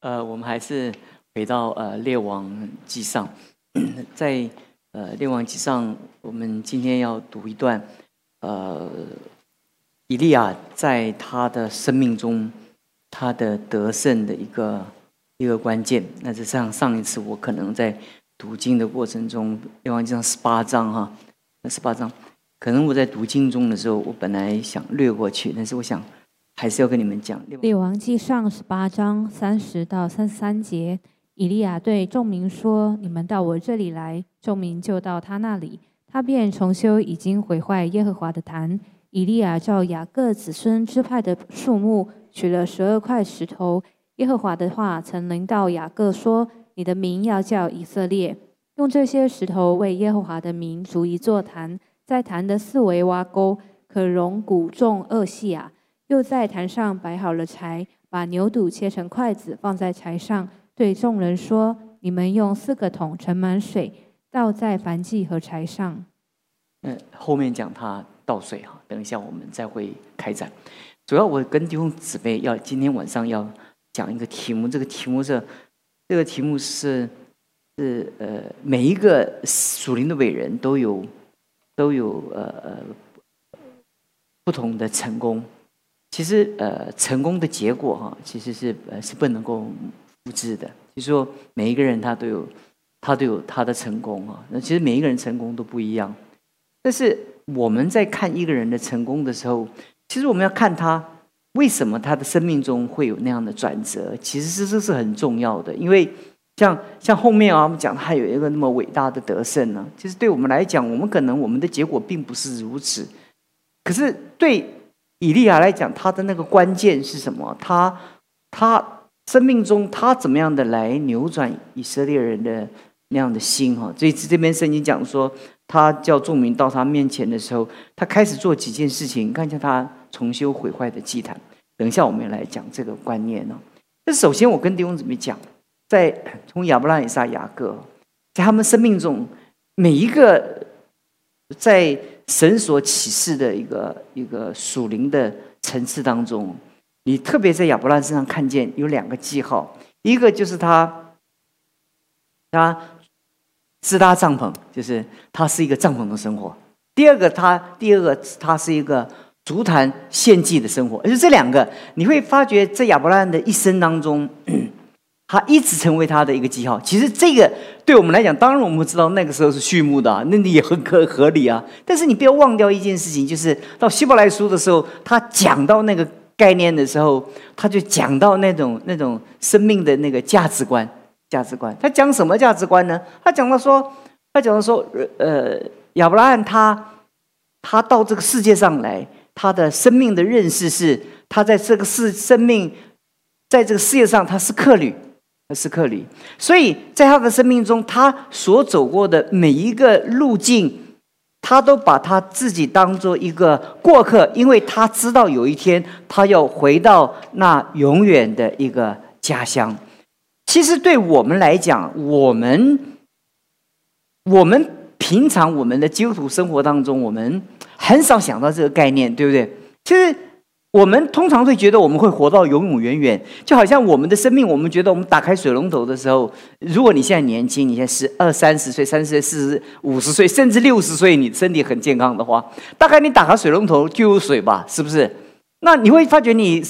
呃，我们还是回到呃《列王记上》，在呃《列王记上》，我们今天要读一段，呃，以利亚在他的生命中他的得胜的一个一个关键。那就像上一次我可能在读经的过程中，《列王记上》十八章哈，那十八章，可能我在读经中的时候，我本来想略过去，但是我想。还是要跟你们讲《列王记上》十八章三十到三十三节，以利亚对众民说：“你们到我这里来。”众民就到他那里，他便重修已经毁坏耶和华的坛。以利亚照雅各子孙支派的数目，取了十二块石头。耶和华的话曾临到雅各说：“你的名要叫以色列，用这些石头为耶和华的名筑一座坛，在坛的四围挖沟，可容谷种二细啊。”又在坛上摆好了柴，把牛肚切成筷子放在柴上，对众人说：“你们用四个桶盛满水，倒在燔祭和柴上。”嗯，后面讲他倒水哈，等一下我们再会开展。主要我跟弟兄姊妹要今天晚上要讲一个题目，这个题目是这个题目是是呃每一个属灵的伟人都有都有呃呃不同的成功。其实，呃，成功的结果哈，其实是呃是不能够复制的。就是说，每一个人他都有他都有他的成功啊。那其实每一个人成功都不一样。但是我们在看一个人的成功的时候，其实我们要看他为什么他的生命中会有那样的转折。其实这这是很重要的，因为像像后面啊，我们讲他有一个那么伟大的得胜呢。其实对我们来讲，我们可能我们的结果并不是如此。可是对。以利亚来讲，他的那个关键是什么？他他生命中他怎么样的来扭转以色列人的那样的心？哈，这次这边圣经讲说，他叫众民到他面前的时候，他开始做几件事情。看见他重修毁坏的祭坛。等一下我们来讲这个观念呢。那首先我跟弟兄姊妹讲，在 从亚伯拉罕、以撒、雅各，在他们生命中每一个在。神所启示的一个一个属灵的层次当中，你特别在亚伯拉罕身上看见有两个记号，一个就是他，他自搭帐篷，就是他是一个帐篷的生活；第二个，他第二个他是一个足坛献祭的生活。而且这两个，你会发觉在亚伯拉罕的一生当中。他一直成为他的一个记号。其实这个对我们来讲，当然我们知道那个时候是序幕的，那你也很可合理啊。但是你不要忘掉一件事情，就是到希伯来书的时候，他讲到那个概念的时候，他就讲到那种那种生命的那个价值观。价值观，他讲什么价值观呢？他讲到说，他讲到说，呃，亚伯拉罕他他到这个世界上来，他的生命的认识是，他在这个世生命在这个世界上他是客旅。斯克里，所以在他的生命中，他所走过的每一个路径，他都把他自己当做一个过客，因为他知道有一天他要回到那永远的一个家乡。其实对我们来讲，我们我们平常我们的基督徒生活当中，我们很少想到这个概念，对不对？其实。我们通常会觉得我们会活到永永远远，就好像我们的生命，我们觉得我们打开水龙头的时候，如果你现在年轻，你现在十二三十岁、三十岁、四十五十岁，甚至六十岁，你身体很健康的话，大概你打开水龙头就有水吧，是不是？那你会发觉你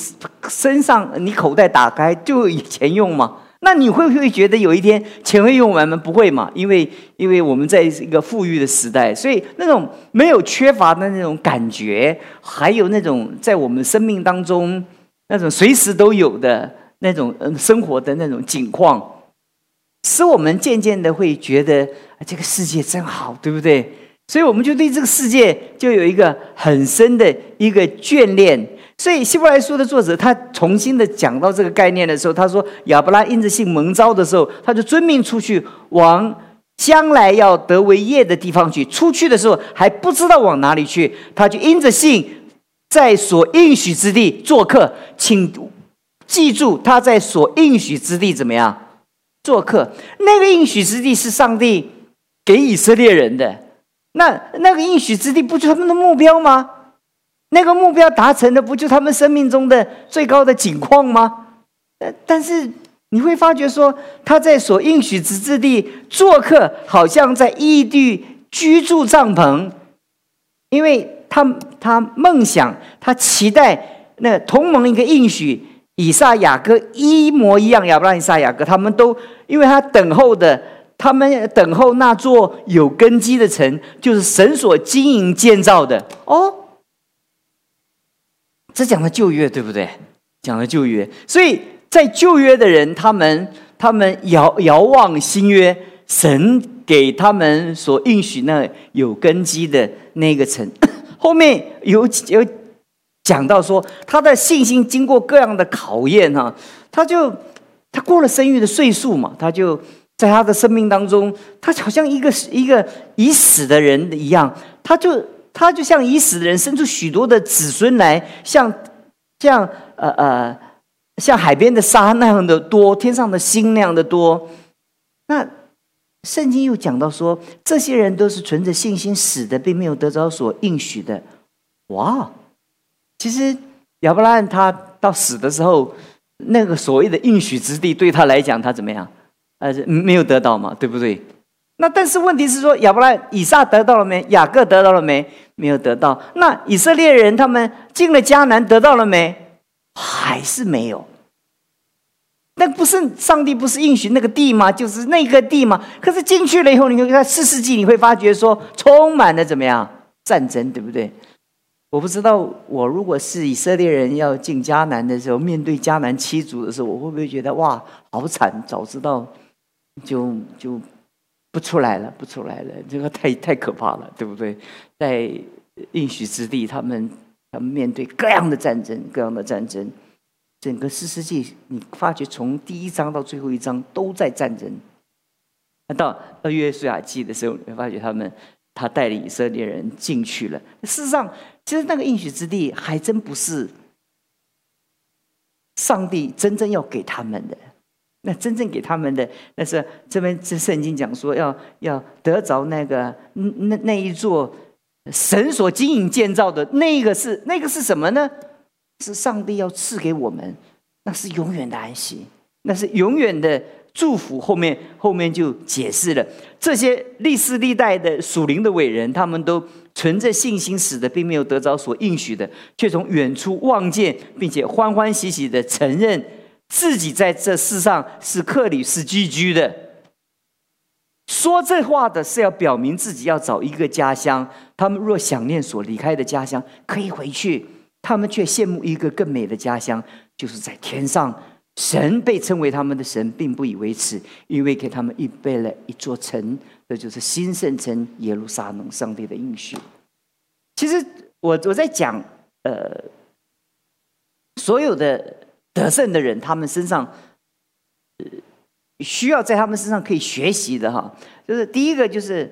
身上、你口袋打开就有钱用吗？那你会不会觉得有一天钱会用完吗？不会嘛，因为因为我们在一个富裕的时代，所以那种没有缺乏的那种感觉，还有那种在我们生命当中那种随时都有的那种嗯生活的那种景况，使我们渐渐的会觉得这个世界真好，对不对？所以我们就对这个世界就有一个很深的一个眷恋。所以希伯来书的作者他重新的讲到这个概念的时候，他说亚伯拉因着信蒙召的时候，他就遵命出去往将来要得为业的地方去。出去的时候还不知道往哪里去，他就因着信在所应许之地做客。请记住，他在所应许之地怎么样做客？那个应许之地是上帝给以色列人的。那那个应许之地不就他们的目标吗？那个目标达成的，不就他们生命中的最高的景况吗？但但是你会发觉说，他在所应许之之地做客，好像在异地居住帐篷，因为他他梦想，他期待那同盟一个应许，以撒雅各一模一样，亚伯拉罕、以撒雅各他们都，因为他等候的，他们等候那座有根基的城，就是神所经营建造的哦。这讲的旧约对不对？讲的旧约，所以。在旧约的人，他们他们遥遥望新约，神给他们所应许那有根基的那个城，后面有有讲到说，他的信心经过各样的考验哈，他就他过了生育的岁数嘛，他就在他的生命当中，他好像一个一个已死的人一样，他就他就像已死的人，生出许多的子孙来，像像呃呃。像海边的沙那样的多，天上的星那样的多。那圣经又讲到说，这些人都是存着信心死的，并没有得着所应许的。哇！其实亚伯拉罕他到死的时候，那个所谓的应许之地对他来讲，他怎么样？呃，没有得到嘛，对不对？那但是问题是说，亚伯拉、以撒得到了没？雅各得到了没？没有得到。那以色列人他们进了迦南，得到了没？还是没有，那不是上帝不是应许那个地吗？就是那个地吗？可是进去了以后，你会看四世纪，你会发觉说充满了怎么样战争，对不对？我不知道，我如果是以色列人要进迦南的时候，面对迦南七族的时候，我会不会觉得哇，好惨？早知道就就不出来了，不出来了，这个太太可怕了，对不对？在应许之地，他们。他们面对各样的战争，各样的战争，整个四世纪，你发觉从第一章到最后一章都在战争。那到到约书亚记的时候，你发觉他们他带领以色列人进去了。事实上，其实那个应许之地还真不是上帝真正要给他们的。那真正给他们的，那是这边这圣经讲说要要得着那个那那一座。神所经营建造的那个是那个是什么呢？是上帝要赐给我们，那是永远的安息，那是永远的祝福。后面后面就解释了，这些历世历代的属灵的伟人，他们都存着信心死的，并没有得着所应许的，却从远处望见，并且欢欢喜喜的承认自己在这世上是克里斯居居的。说这话的是要表明自己要找一个家乡。他们若想念所离开的家乡，可以回去；他们却羡慕一个更美的家乡，就是在天上。神被称为他们的神，并不以为耻，因为给他们预备了一座城，这就是新圣城耶路撒冷。上帝的应许。其实我我在讲，呃，所有的得胜的人，他们身上。需要在他们身上可以学习的哈，就是第一个就是，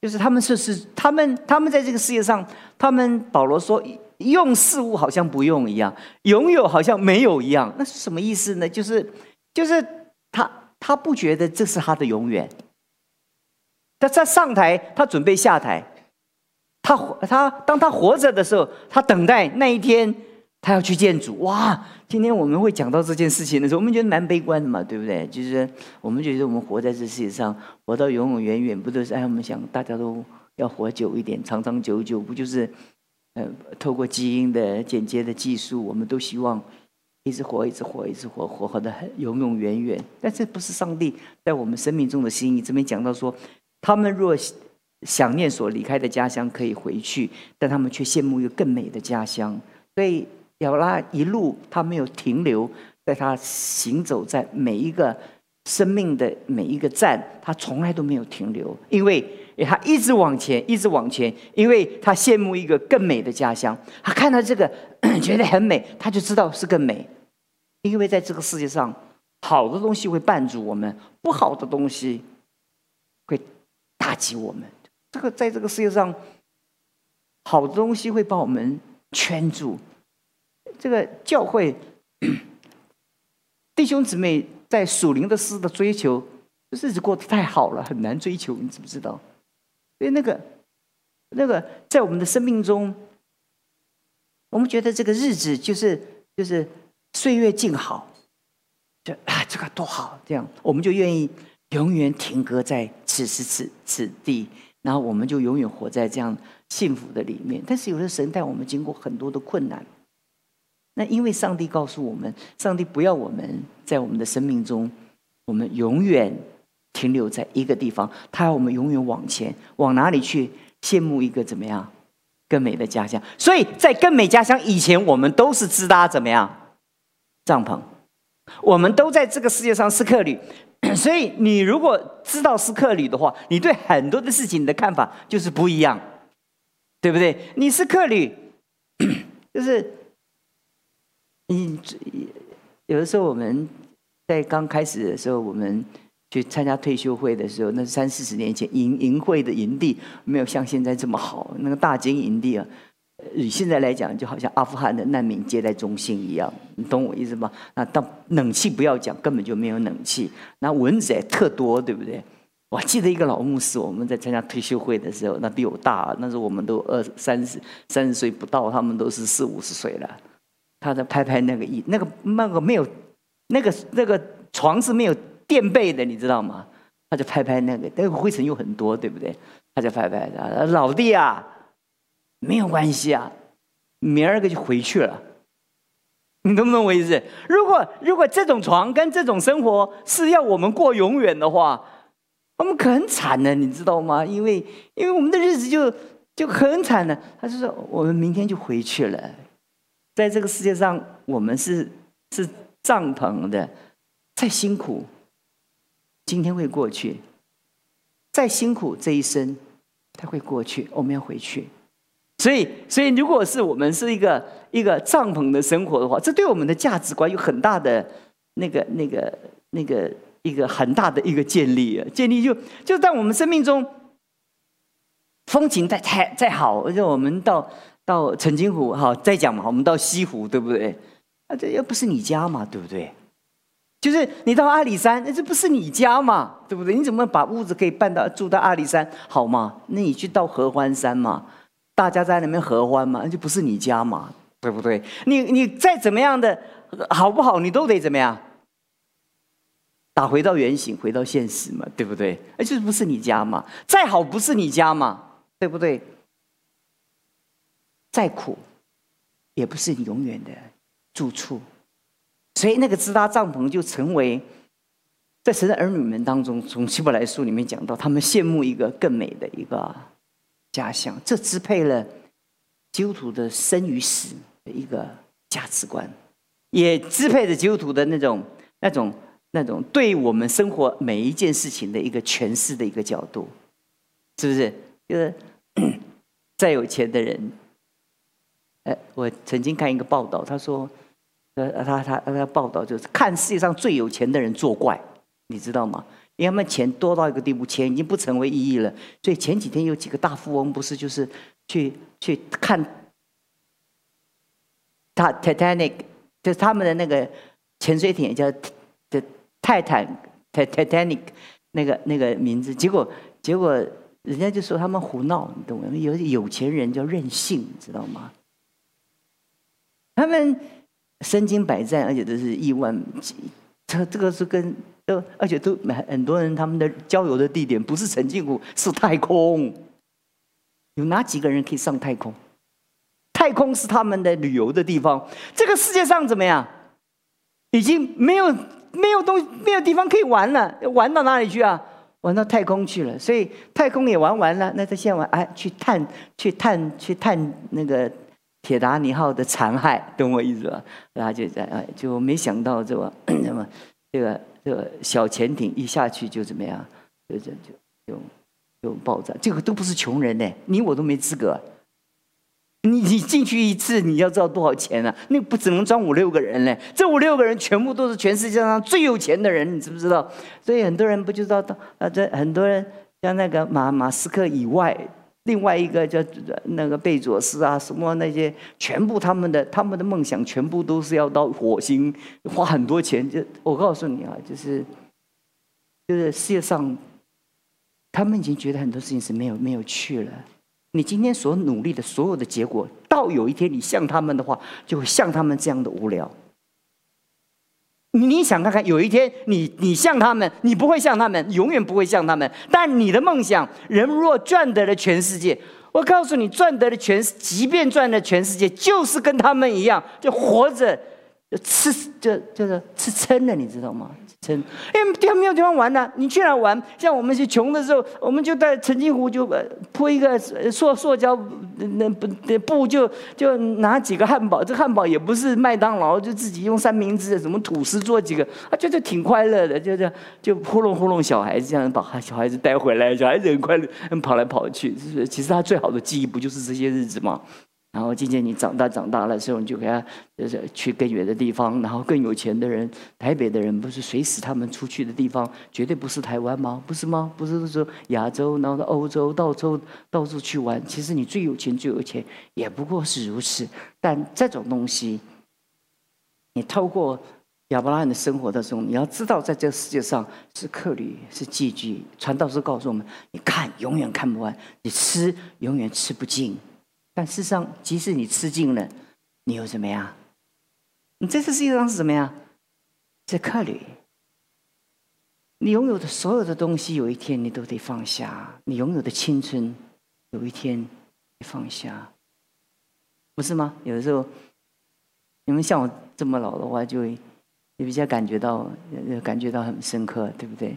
就是他们是是他们他们在这个世界上，他们保罗说用事物好像不用一样，拥有好像没有一样，那是什么意思呢？就是就是他他不觉得这是他的永远，他在上台，他准备下台，他他当他活着的时候，他等待那一天。他要去见主哇！今天我们会讲到这件事情的时候，我们觉得蛮悲观的嘛，对不对？就是我们觉得我们活在这世界上，活到永永远远，不都是哎？我们想大家都要活久一点，长长久久，不就是呃，透过基因的剪接的技术，我们都希望一直活，一直活，一直活，活活的很永永远远。但这不是上帝在我们生命中的心意。这边讲到说，他们若想念所离开的家乡，可以回去，但他们却羡慕一个更美的家乡，所以。亚伯拉一路他没有停留，在他行走在每一个生命的每一个站，他从来都没有停留，因为他一直往前，一直往前，因为他羡慕一个更美的家乡。他看到这个 觉得很美，他就知道是更美，因为在这个世界上，好的东西会绊住我们，不好的东西会打击我们。这个在这个世界上，好的东西会把我们圈住。这个教会 弟兄姊妹在属灵的事的追求，日子过得太好了，很难追求，你知不知道？所以那个那个在我们的生命中，我们觉得这个日子就是就是岁月静好，就啊，这个多好，这样我们就愿意永远停格在此时此此地，然后我们就永远活在这样幸福的里面。但是有的神带我们经过很多的困难，那因为上帝告诉我们，上帝不要我们在我们的生命中，我们永远停留在一个地方，他要我们永远往前，往哪里去？羡慕一个怎么样更美的家乡？所以在更美家乡以前，我们都是自搭怎么样帐篷。我们都在这个世界上是客旅，所以你如果知道是客旅的话，你对很多的事情的看法就是不一样，对不对？你是客旅，就是你有的时候我们在刚开始的时候，我们去参加退休会的时候，那三四十年前营营会的营地没有像现在这么好，那个大金营地啊。以现在来讲，就好像阿富汗的难民接待中心一样，你懂我意思吗？那当冷气不要讲，根本就没有冷气，那蚊子也特多，对不对？我记得一个老牧师，我们在参加退休会的时候，那比我大，那时候我们都二三十三十岁不到，他们都是四五十岁了。他在拍拍那个椅，那个那个没有，那个那个床是没有垫背的，你知道吗？他就拍拍那个，那个灰尘又很多，对不对？他就拍拍他，老弟啊。没有关系啊，明儿个就回去了。你懂不懂我意思？如果如果这种床跟这种生活是要我们过永远的话，我们可很惨的，你知道吗？因为因为我们的日子就就很惨的。他就说我们明天就回去了，在这个世界上，我们是是帐篷的，再辛苦，今天会过去；再辛苦，这一生他会过去。我们要回去。所以，所以，如果是我们是一个一个帐篷的生活的话，这对我们的价值观有很大的那个、那个、那个一个很大的一个建立啊！建立就就在我们生命中，风景再太再好，而且我们到到澄清湖好再讲嘛，我们到西湖对不对？啊，这又不是你家嘛，对不对？就是你到阿里山，那这不是你家嘛，对不对？你怎么把屋子可以搬到住到阿里山好吗？那你去到合欢山嘛。大家在那边合欢嘛，那就不是你家嘛，对不对？你你再怎么样的好不好，你都得怎么样？打回到原形，回到现实嘛，对不对？哎就是不是你家嘛，再好不是你家嘛，对不对？再苦，也不是你永远的住处，所以那个支搭帐篷就成为在神的儿女们当中，从希伯来书里面讲到，他们羡慕一个更美的一个。家乡，这支配了基督徒的生与死的一个价值观，也支配着基督徒的那种、那种、那种对我们生活每一件事情的一个诠释的一个角度，是不是？就是 再有钱的人，哎，我曾经看一个报道，他说，呃，他他他报道就是看世界上最有钱的人作怪，你知道吗？因为他们钱多到一个地步，钱已经不成为意义了。所以前几天有几个大富翁，不是就是去去看他 Titanic，就是他们的那个潜水艇叫的泰坦 Titanic 那个那个名字。结果结果人家就说他们胡闹，你懂吗？有有钱人叫任性，你知道吗？他们身经百战，而且都是亿万，这这个是跟。都，而且都很多人，他们的郊游的地点不是沉浸湖，是太空。有哪几个人可以上太空？太空是他们的旅游的地方。这个世界上怎么样？已经没有没有东没有地方可以玩了，玩到哪里去啊？玩到太空去了。所以太空也玩完了，那他现在玩哎，去探去探去探那个铁达尼号的残骸，懂我意思吧？然后就在哎，就没想到这个 那么这个。这个小潜艇一下去就怎么样？就就就就就爆炸。这个都不是穷人呢，你我都没资格。你你进去一次，你要知道多少钱啊？那不只能装五六个人呢。这五六个人全部都是全世界上最有钱的人，你知不知道？所以很多人不就知道啊，这很多人像那个马马斯克以外。另外一个叫那个贝佐斯啊，什么那些，全部他们的他们的梦想，全部都是要到火星，花很多钱。就我告诉你啊，就是就是世界上，他们已经觉得很多事情是没有没有趣了。你今天所努力的所有的结果，到有一天你像他们的话，就会像他们这样的无聊。你想看看，有一天你你像他们，你不会像他们，永远不会像他们。但你的梦想，人若赚得了全世界，我告诉你，赚得了全，即便赚了全世界，就是跟他们一样，就活着，就吃，就就是吃撑了，你知道吗？撑，哎，地方没有地方玩呢。你去哪玩？像我们是穷的时候，我们就在澄清湖就铺一个塑塑胶那不布，就就拿几个汉堡。这汉堡也不是麦当劳，就自己用三明治、什么吐司做几个，啊，觉得挺快乐的。就这样，就糊弄糊弄小孩子，这样把小孩子带回来，小孩子很快乐，跑来跑去。其实他最好的记忆不就是这些日子吗？然后渐渐你长大长大了之后，你就给他就是去更远的地方，然后更有钱的人，台北的人不是随时他们出去的地方，绝对不是台湾吗？不是吗？不是说亚洲，然后欧洲，到处到处去玩。其实你最有钱最有钱，也不过是如此。但这种东西，你透过亚伯拉罕的生活当中，你要知道，在这个世界上是客旅，是寄居。传道士告诉我们：你看永远看不完，你吃永远吃不尽。但事实上，即使你吃尽了，你又怎么样？你在这世界上是什么呀？是客旅。你拥有的所有的东西，有一天你都得放下。你拥有的青春，有一天你放下，不是吗？有的时候，你们像我这么老的话，就也比较感觉到，感觉到很深刻，对不对？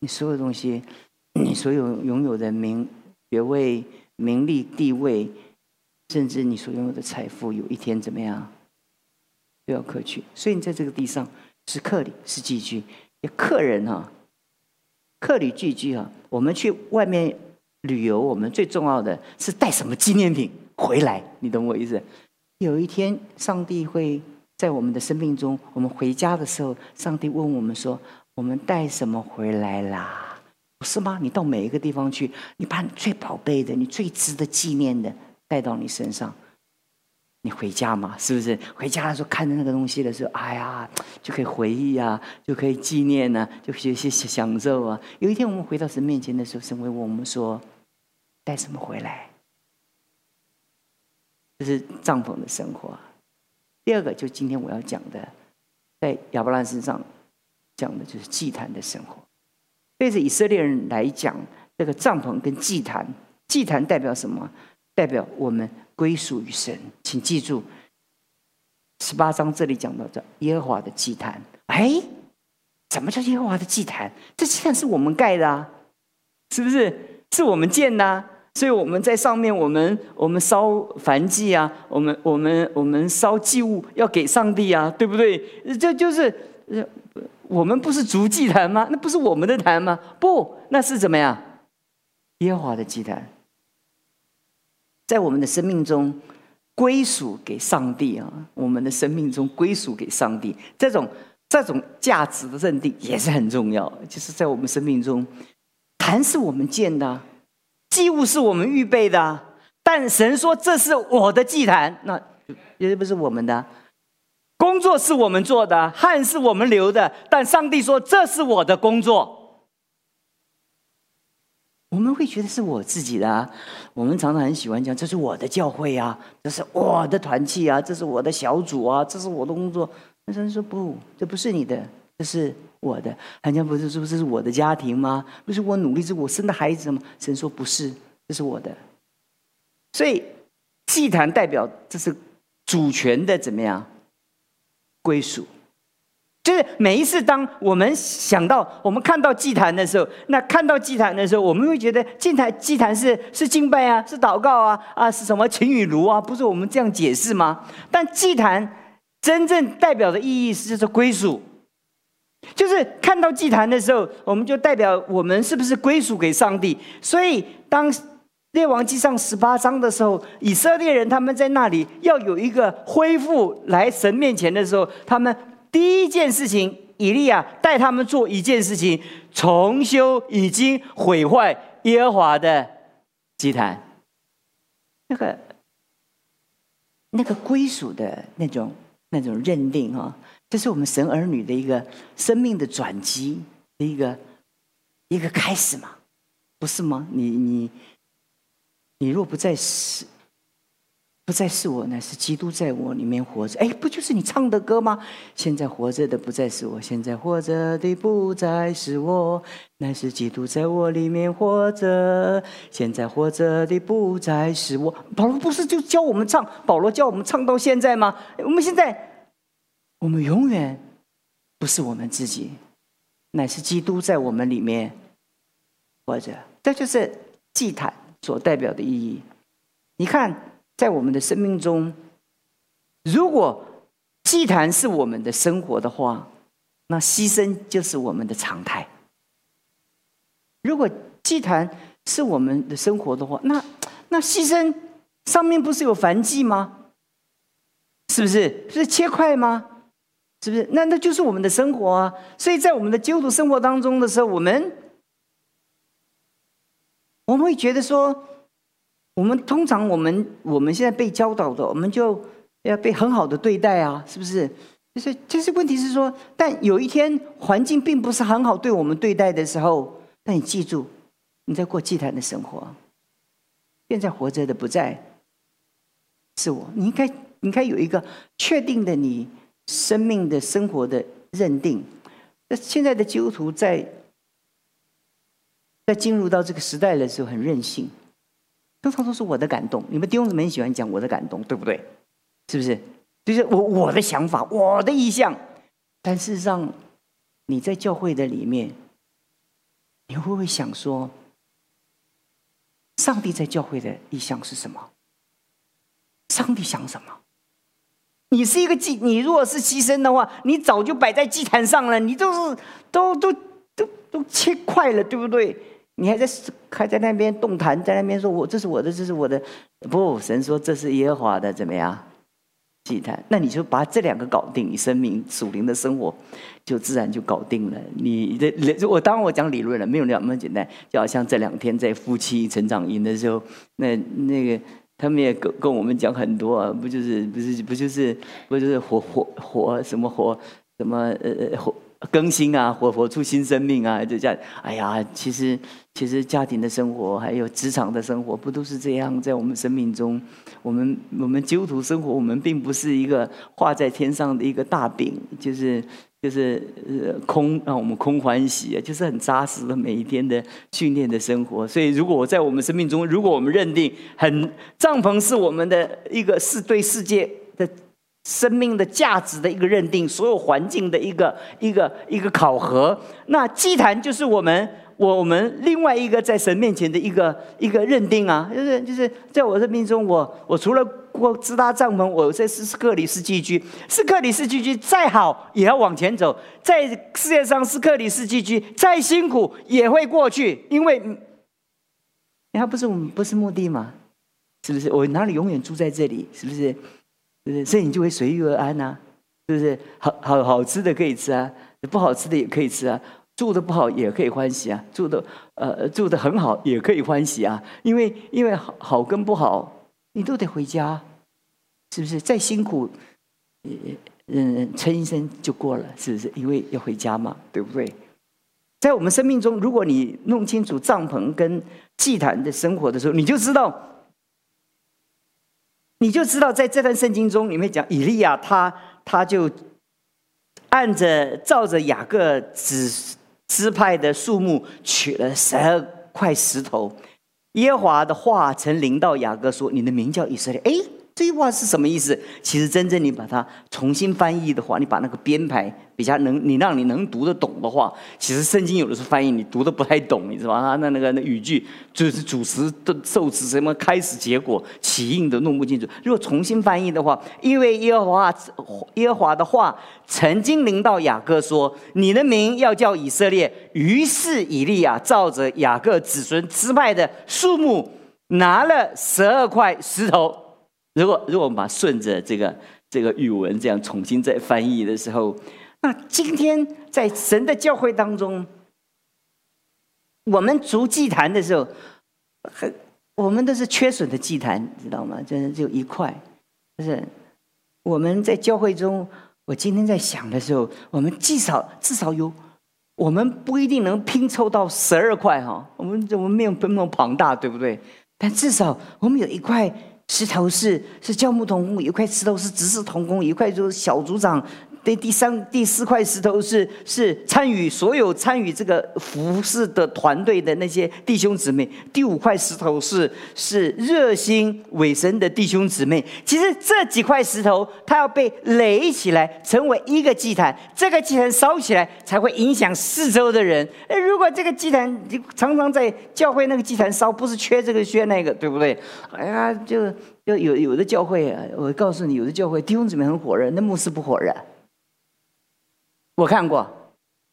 你所有东西，你所有拥有的名、学位、名利、地位。甚至你所拥有的财富，有一天怎么样都要客去。所以你在这个地上是客旅，是寄居。客人哈，客旅寄居啊。我们去外面旅游，我们最重要的是带什么纪念品回来？你懂我意思？有一天，上帝会在我们的生命中，我们回家的时候，上帝问我们说：“我们带什么回来啦？”不是吗？你到每一个地方去，你把你最宝贝的、你最值得纪念的。带到你身上，你回家嘛？是不是？回家的时候看着那个东西的时候，哎呀，就可以回忆啊，就可以纪念呢，就有一些享受啊。有一天我们回到神面前的时候，神会问我们说：“带什么回来？”这是帐篷的生活。第二个，就今天我要讲的，在亚伯拉罕身上讲的就是祭坛的生活。对着以色列人来讲，这个帐篷跟祭坛，祭坛代表什么？代表我们归属于神，请记住，十八章这里讲到的耶和华的祭坛。哎，什么叫耶和华的祭坛？这祭坛是我们盖的啊，是不是？是我们建的，所以我们在上面，我们我们烧燔祭啊，我们我们我们烧祭物要给上帝啊，对不对？这就是我们不是足祭坛吗？那不是我们的坛吗？不，那是怎么样？耶和华的祭坛。在我们的生命中归属给上帝啊！我们的生命中归属给上帝，这种这种价值的认定也是很重要。就是在我们生命中，坛是我们建的，祭物是我们预备的，但神说这是我的祭坛，那也不是我们的。工作是我们做的，汗是我们流的，但上帝说这是我的工作。我们会觉得是我自己的，啊，我们常常很喜欢讲，这是我的教会啊，这是我的团契啊，这是我的小组啊，这是我的工作。那神说不，这不是你的，这是我的。人家不是说这是我的家庭吗？不是我努力，是我生的孩子吗？神说不是，这是我的。所以祭坛代表这是主权的怎么样归属。就是每一次，当我们想到、我们看到祭坛的时候，那看到祭坛的时候，我们会觉得祭坛、祭坛是是敬拜啊，是祷告啊，啊，是什么情与炉啊？不是我们这样解释吗？但祭坛真正代表的意义是就是归属，就是看到祭坛的时候，我们就代表我们是不是归属给上帝？所以当列王记上十八章的时候，以色列人他们在那里要有一个恢复来神面前的时候，他们。第一件事情，以利亚带他们做一件事情，重修已经毁坏耶和华的祭坛。那个那个归属的那种那种认定啊，这是我们神儿女的一个生命的转机的一个一个开始嘛，不是吗？你你你若不在世不再是我，乃是基督在我里面活着。哎，不就是你唱的歌吗？现在活着的不再是我，现在活着的不再是我，乃是基督在我里面活着。现在活着的不再是我。保罗不是就教我们唱？保罗教我们唱到现在吗？我们现在，我们永远不是我们自己，乃是基督在我们里面活着。这就是祭坛所代表的意义。你看。在我们的生命中，如果祭坛是我们的生活的话，那牺牲就是我们的常态。如果祭坛是我们的生活的话，那那牺牲上面不是有燔祭吗？是不是？是切块吗？是不是？那那就是我们的生活啊！所以在我们的基督徒生活当中的时候，我们我们会觉得说。我们通常，我们我们现在被教导的，我们就要被很好的对待啊，是不是？就是，就是问题是说，但有一天环境并不是很好对我们对待的时候，那你记住，你在过祭坛的生活。现在活着的不在，是我。你应该，你应该有一个确定的你生命的生活的认定。那现在的基督徒在在进入到这个时代的时候，很任性。通常都是我的感动，你们弟兄姊妹喜欢讲我的感动，对不对？是不是？就是我我的想法，我的意向。但事实上，你在教会的里面，你会不会想说，上帝在教会的意向是什么？上帝想什么？你是一个祭，你如果是牺牲的话，你早就摆在祭坛上了，你就是都都都都切块了，对不对？你还在还在那边动弹，在那边说：“我这是我的，这是我的。”不，神说这是耶和华的，怎么样？祭坛。那你就把这两个搞定，你生命属灵的生活就自然就搞定了。你的我当然我讲理论了，没有那么简单。就好像这两天在夫妻成长营的时候，那那个他们也跟跟我们讲很多啊，不就是不是不就是不就是活活活什么活什么呃活。更新啊，活活出新生命啊，就这样。哎呀，其实其实家庭的生活，还有职场的生活，不都是这样？在我们生命中，我们我们基督徒生活，我们并不是一个画在天上的一个大饼，就是就是呃空让我们空欢喜，就是很扎实的每一天的训练的生活。所以，如果我在我们生命中，如果我们认定很帐篷是我们的一个是对世界的。生命的价值的一个认定，所有环境的一个一个一个考核。那祭坛就是我们我们另外一个在神面前的一个一个认定啊，就是就是在我生命中，我我除了过支搭帐篷，我在斯克里斯寄居，斯克里斯寄居再好也要往前走，在世界上斯克里斯寄居再辛苦也会过去，因为你还不是我们不是目的嘛，是不是？我哪里永远住在这里？是不是？不是？所以你就会随遇而安呐，是不是？好好好吃的可以吃啊，不好吃的也可以吃啊。住的不好也可以欢喜啊，住的呃住的很好也可以欢喜啊。因为因为好好跟不好，你都得回家，是不是？再辛苦，也嗯，撑一撑就过了，是不是？因为要回家嘛，对不对？在我们生命中，如果你弄清楚帐篷跟祭坛的生活的时候，你就知道。你就知道，在这段圣经中，里面讲以利亚，他他就按着照着雅各支支派的数目取了十二块石头。耶和华的话曾临到雅各说：“你的名叫以色列。”哎。这句话是什么意思？其实真正你把它重新翻译的话，你把那个编排比较能，你让你能读得懂的话，其实圣经有的时候翻译你读的不太懂，你知道吗？那那个那语句就是主词的受词什么开始结果起应的弄不清楚。如果重新翻译的话，因为耶和华耶和华的话曾经临到雅各说：“你的名要叫以色列。”于是以利亚照着雅各子孙支派的数目，拿了十二块石头。如果如果我们把顺着这个这个语文这样重新再翻译的时候，那今天在神的教会当中，我们逐祭坛的时候，很我们都是缺损的祭坛，知道吗？就是就一块，就是我们在教会中，我今天在想的时候，我们至少至少有，我们不一定能拼凑到十二块哈，我们我们没有那么庞大，对不对？但至少我们有一块。石头是是教牧同工，一块石头是执事同工，一块就是小组长。第第三、第四块石头是是参与所有参与这个服饰的团队的那些弟兄姊妹。第五块石头是是热心伪神的弟兄姊妹。其实这几块石头，它要被垒起来，成为一个祭坛。这个祭坛烧起来，才会影响四周的人。哎，如果这个祭坛常常在教会那个祭坛烧，不是缺这个缺那个，对不对？哎呀，就就有有的教会，我告诉你，有的教会弟兄姊妹很火热，那牧师不火热。我看过，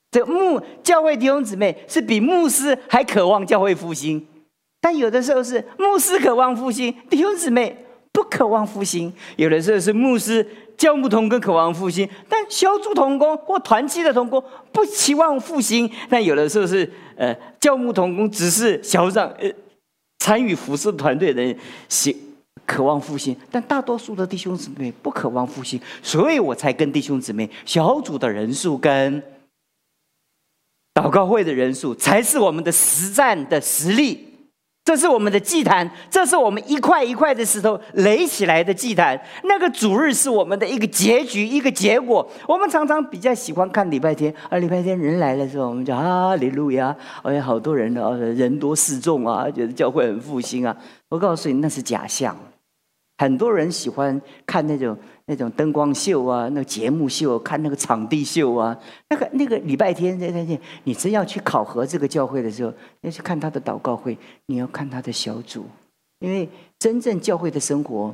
这牧教会弟兄姊妹是比牧师还渴望教会复兴，但有的时候是牧师渴望复兴，弟兄姊妹不渴望复兴；有的时候是牧师教牧同工渴望复兴，但小组同工或团契的同工不期望复兴。但有的时候是呃教牧同工只是小长呃参与服侍团队的人行渴望复兴，但大多数的弟兄姊妹不渴望复兴，所以我才跟弟兄姊妹小组的人数跟祷告会的人数才是我们的实战的实力。这是我们的祭坛，这是我们一块一块的石头垒起来的祭坛。那个主日是我们的一个结局，一个结果。我们常常比较喜欢看礼拜天，而礼拜天人来的时候，我们讲啊，利路亚，哎呀，好多人啊，人多势众啊，觉得教会很复兴啊。我告诉你，那是假象。很多人喜欢看那种那种灯光秀啊，那节目秀，看那个场地秀啊。那个那个礼拜天那那你真要去考核这个教会的时候，要去看他的祷告会，你要看他的小组，因为真正教会的生活，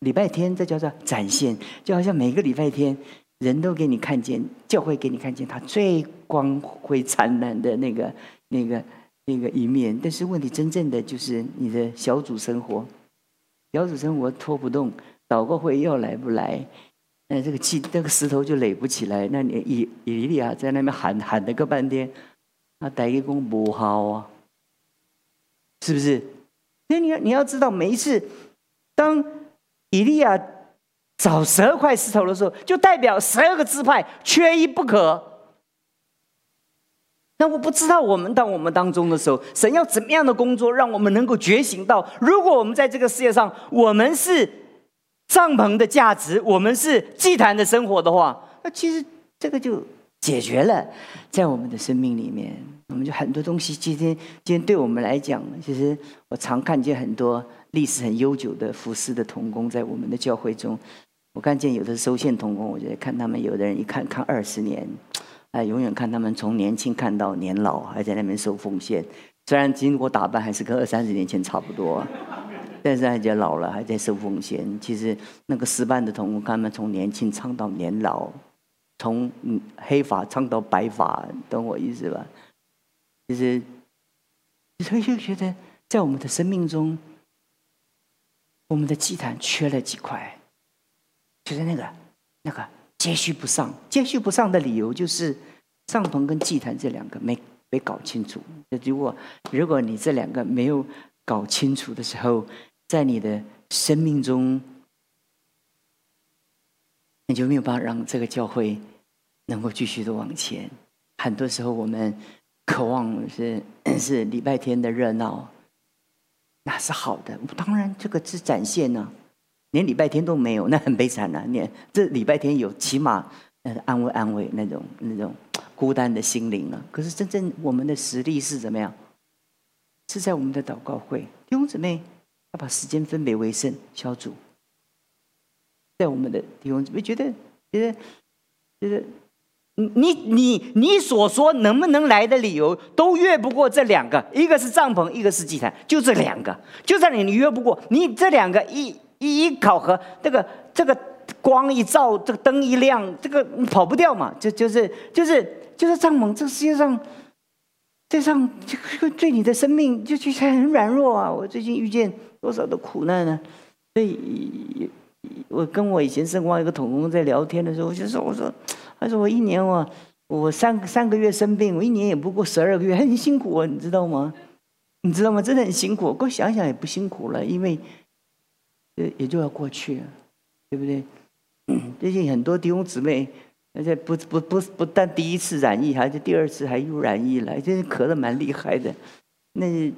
礼拜天这叫做展现，就好像每个礼拜天人都给你看见，教会给你看见他最光辉灿烂的那个那个那个一面。但是问题真正的就是你的小组生活。小组生活拖不动，祷告会要来不来？那这个气，那个石头就垒不起来。那你以以利亚在那边喊喊了个半天，那打一工不好啊，是不是？那你要你要知道，每一次当以利亚找十二块石头的时候，就代表十二个支派缺一不可。那我不知道，我们当我们当中的时候，神要怎么样的工作，让我们能够觉醒到，如果我们在这个世界上，我们是帐篷的价值，我们是祭坛的生活的话，那其实这个就解决了，在我们的生命里面，我们就很多东西。今天，今天对我们来讲，其实我常看见很多历史很悠久的服饰的童工在我们的教会中，我看见有的收线童工，我觉得看他们有的人一看看二十年。哎，永远看他们从年轻看到年老，还在那边受奉献。虽然经过打扮还是跟二三十年前差不多，但是还在老了，还在受奉献。其实那个失败的同工，他们从年轻唱到年老，从黑发唱到白发，懂我意思吧？其实，所以就觉得在我们的生命中，我们的祭坛缺了几块，就是那个那个。接续不上，接续不上的理由就是帐篷跟祭坛这两个没没搞清楚。如果如果你这两个没有搞清楚的时候，在你的生命中，你就没有办法让这个教会能够继续的往前。很多时候，我们渴望是 是礼拜天的热闹，那是好的。当然，这个是展现呢。连礼拜天都没有，那很悲惨呐！你这礼拜天有，起码呃安慰安慰那种那种孤单的心灵啊。可是真正我们的实力是怎么样？是在我们的祷告会，弟兄姊妹要把时间分别为圣小组，在我们的弟兄姊妹觉得觉得觉得你你你所说能不能来的理由都越不过这两个，一个是帐篷，一个是祭坛，就这两个，就算你你越不过你这两个一。一一考核，这个这个光一照，这个灯一亮，这个跑不掉嘛？就就是就是就是帐篷，这个世界上，这上这个对你的生命就就很软弱啊！我最近遇见多少的苦难呢？所以，我跟我以前圣光一个同工在聊天的时候，我就说：“我说，他说我一年我我三三个月生病，我一年也不过十二个月，很辛苦啊，你知道吗？你知道吗？真的很辛苦。我想想也不辛苦了，因为。”也也就要过去了，对不对？最近很多弟兄姊妹，而且不不不不但第一次染疫，还是第二次还又染疫了，真是咳得蛮厉害的。那事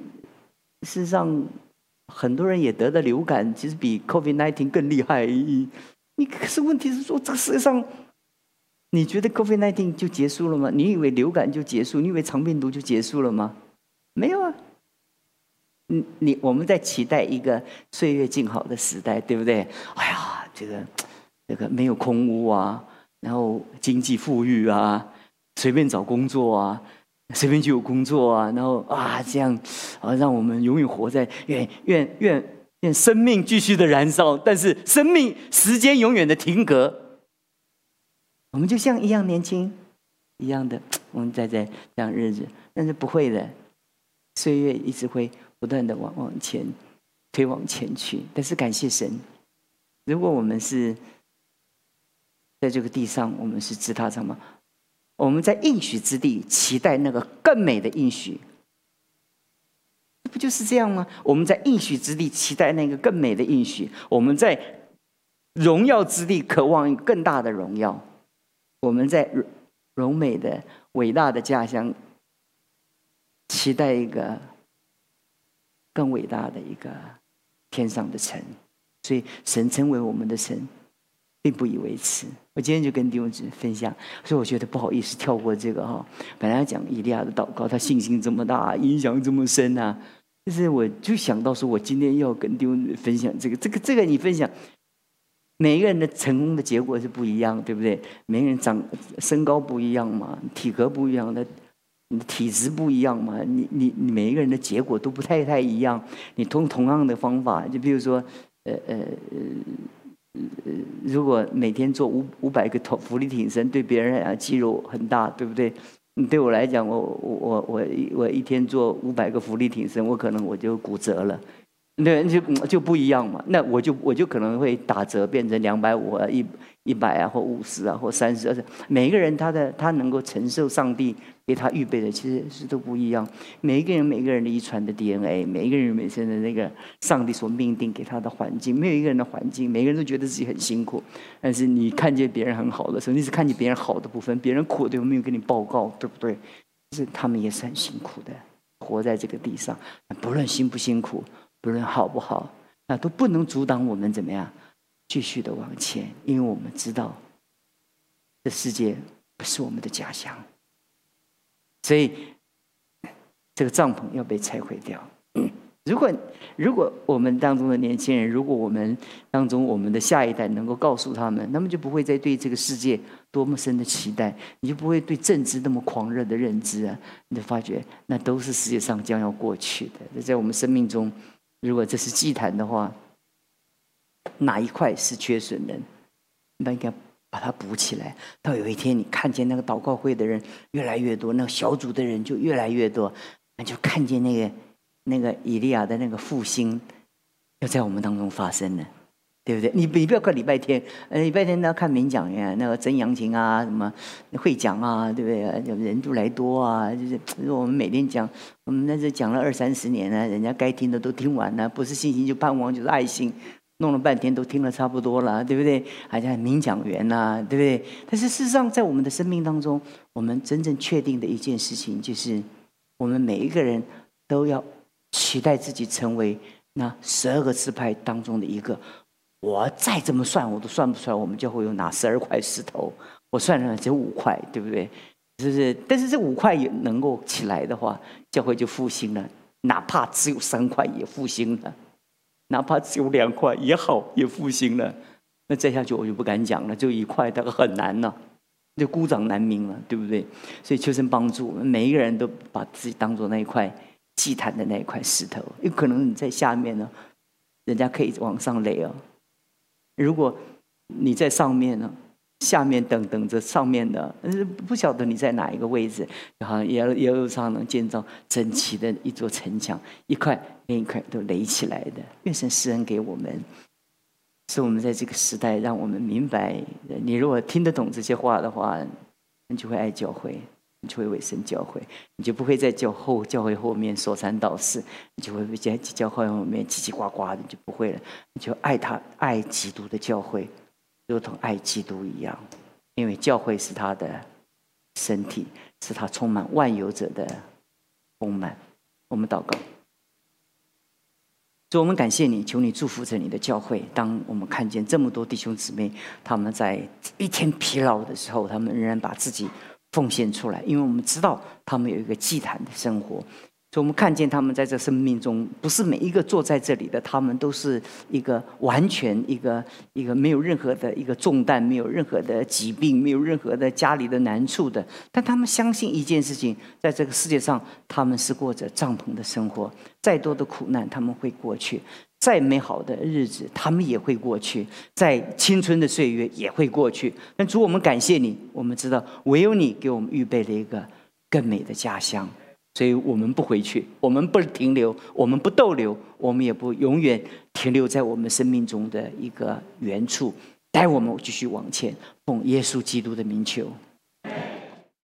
实上，很多人也得了流感，其实比 COVID-19 更厉害。你可是问题是说，这个世界上，你觉得 COVID-19 就结束了吗？你以为流感就结束？你以为肠病毒就结束了吗？没有啊。你你我们在期待一个岁月静好的时代，对不对？哎呀，这个这个没有空屋啊，然后经济富裕啊，随便找工作啊，随便就有工作啊，然后啊这样啊，让我们永远活在愿愿愿愿生命继续的燃烧，但是生命时间永远的停格。我们就像一样年轻一样的，我们在在这样日子，但是不会的，岁月一直会。不断的往往前推往前去，但是感谢神，如果我们是在这个地上，我们是知他什么？我们在应许之地期待那个更美的应许，不就是这样吗？我们在应许之地期待那个更美的应许，我们在荣耀之地渴望更大的荣耀，我们在荣美的伟大的家乡期待一个。更伟大的一个天上的神，所以神称为我们的神，并不以为耻。我今天就跟弟兄姊妹分享，所以我觉得不好意思跳过这个哈。本来讲以利亚的祷告，他信心这么大，影响这么深啊，但是我就想到说，我今天要跟弟兄分享这个，这个，这个你分享，每一个人的成功的结果是不一样，对不对？每个人长身高不一样嘛，体格不一样的。体质不一样嘛？你你你每一个人的结果都不太太一样。你通同样的方法，就比如说，呃呃呃，如果每天做五五百个头浮力挺身，对别人来讲肌肉很大，对不对？你对我来讲，我我我我我一天做五百个浮力挺身，我可能我就骨折了。对，就就不一样嘛。那我就我就可能会打折，变成两百五啊，一一百啊，或五十啊，或三十。而且每一个人他的他能够承受上帝给他预备的，其实是都不一样。每一个人每一个人的遗传的 DNA，每一个人每身的那个上帝所命定给他的环境，没有一个人的环境，每个人都觉得自己很辛苦。但是你看见别人很好的时候，你只看见别人好的部分，别人苦的有没有跟你报告，对不对？是他们也是很辛苦的，活在这个地上，不论辛不辛苦。不论好不好，那都不能阻挡我们怎么样继续的往前，因为我们知道这世界不是我们的家乡，所以这个帐篷要被拆毁掉。如果如果我们当中的年轻人，如果我们当中我们的下一代能够告诉他们，那么就不会再对这个世界多么深的期待，你就不会对政治那么狂热的认知啊！你就发觉那都是世界上将要过去的，在我们生命中。如果这是祭坛的话，哪一块是缺损的？那应该把它补起来。到有一天，你看见那个祷告会的人越来越多，那个小组的人就越来越多，那就看见那个那个以利亚的那个复兴要在我们当中发生了。对不对？你你不要看礼拜天，呃，礼拜天要看名讲呀，那个真扬琴啊，什么会讲啊，对不对？人都来多啊，就是我们每天讲，我们那是讲了二三十年了，人家该听的都听完了，不是信心就盼望，就是爱心，弄了半天都听了差不多了，对不对？还像名讲员呐，对不对？但是事实上，在我们的生命当中，我们真正确定的一件事情，就是我们每一个人都要期待自己成为那十二个支派当中的一个。我再怎么算，我都算不出来。我们教会有哪十二块石头？我算了，只有五块，对不对？是不是？但是这五块也能够起来的话，教会就复兴了。哪怕只有三块也复兴了，哪怕只有两块也好，也复兴了。那再下去我就不敢讲了，就一块，那个很难了，就孤掌难鸣了，对不对？所以秋生帮助我们，每一个人都把自己当做那一块祭坛的那一块石头。有可能你在下面呢，人家可以往上垒哦。如果你在上面呢，下面等等着上面的，不晓得你在哪一个位置，好像也也路上能建造整齐的一座城墙，一块连一块都垒起来的。愿神施恩给我们，是我们在这个时代，让我们明白。你如果听得懂这些话的话，你就会爱教会。你就会委身教会，你就不会在教后教会后面说三道四，你就会在教会后面叽叽呱呱的，就不会了。你就爱他，爱基督的教会，如同爱基督一样，因为教会是他的身体，是他充满万有者的丰满。我们祷告，主，我们感谢你，求你祝福着你的教会。当我们看见这么多弟兄姊妹，他们在一天疲劳的时候，他们仍然把自己奉献出来，因为我们知道他们有一个祭坛的生活。所以我们看见他们在这生命中，不是每一个坐在这里的，他们都是一个完全一个一个没有任何的一个重担，没有任何的疾病，没有任何的家里的难处的。但他们相信一件事情，在这个世界上，他们是过着帐篷的生活。再多的苦难，他们会过去；再美好的日子，他们也会过去；在青春的岁月也会过去。但主，我们感谢你，我们知道唯有你给我们预备了一个更美的家乡。所以我们不回去，我们不停留，我们不逗留，我们也不永远停留在我们生命中的一个原处，带我们继续往前，奉耶稣基督的名求。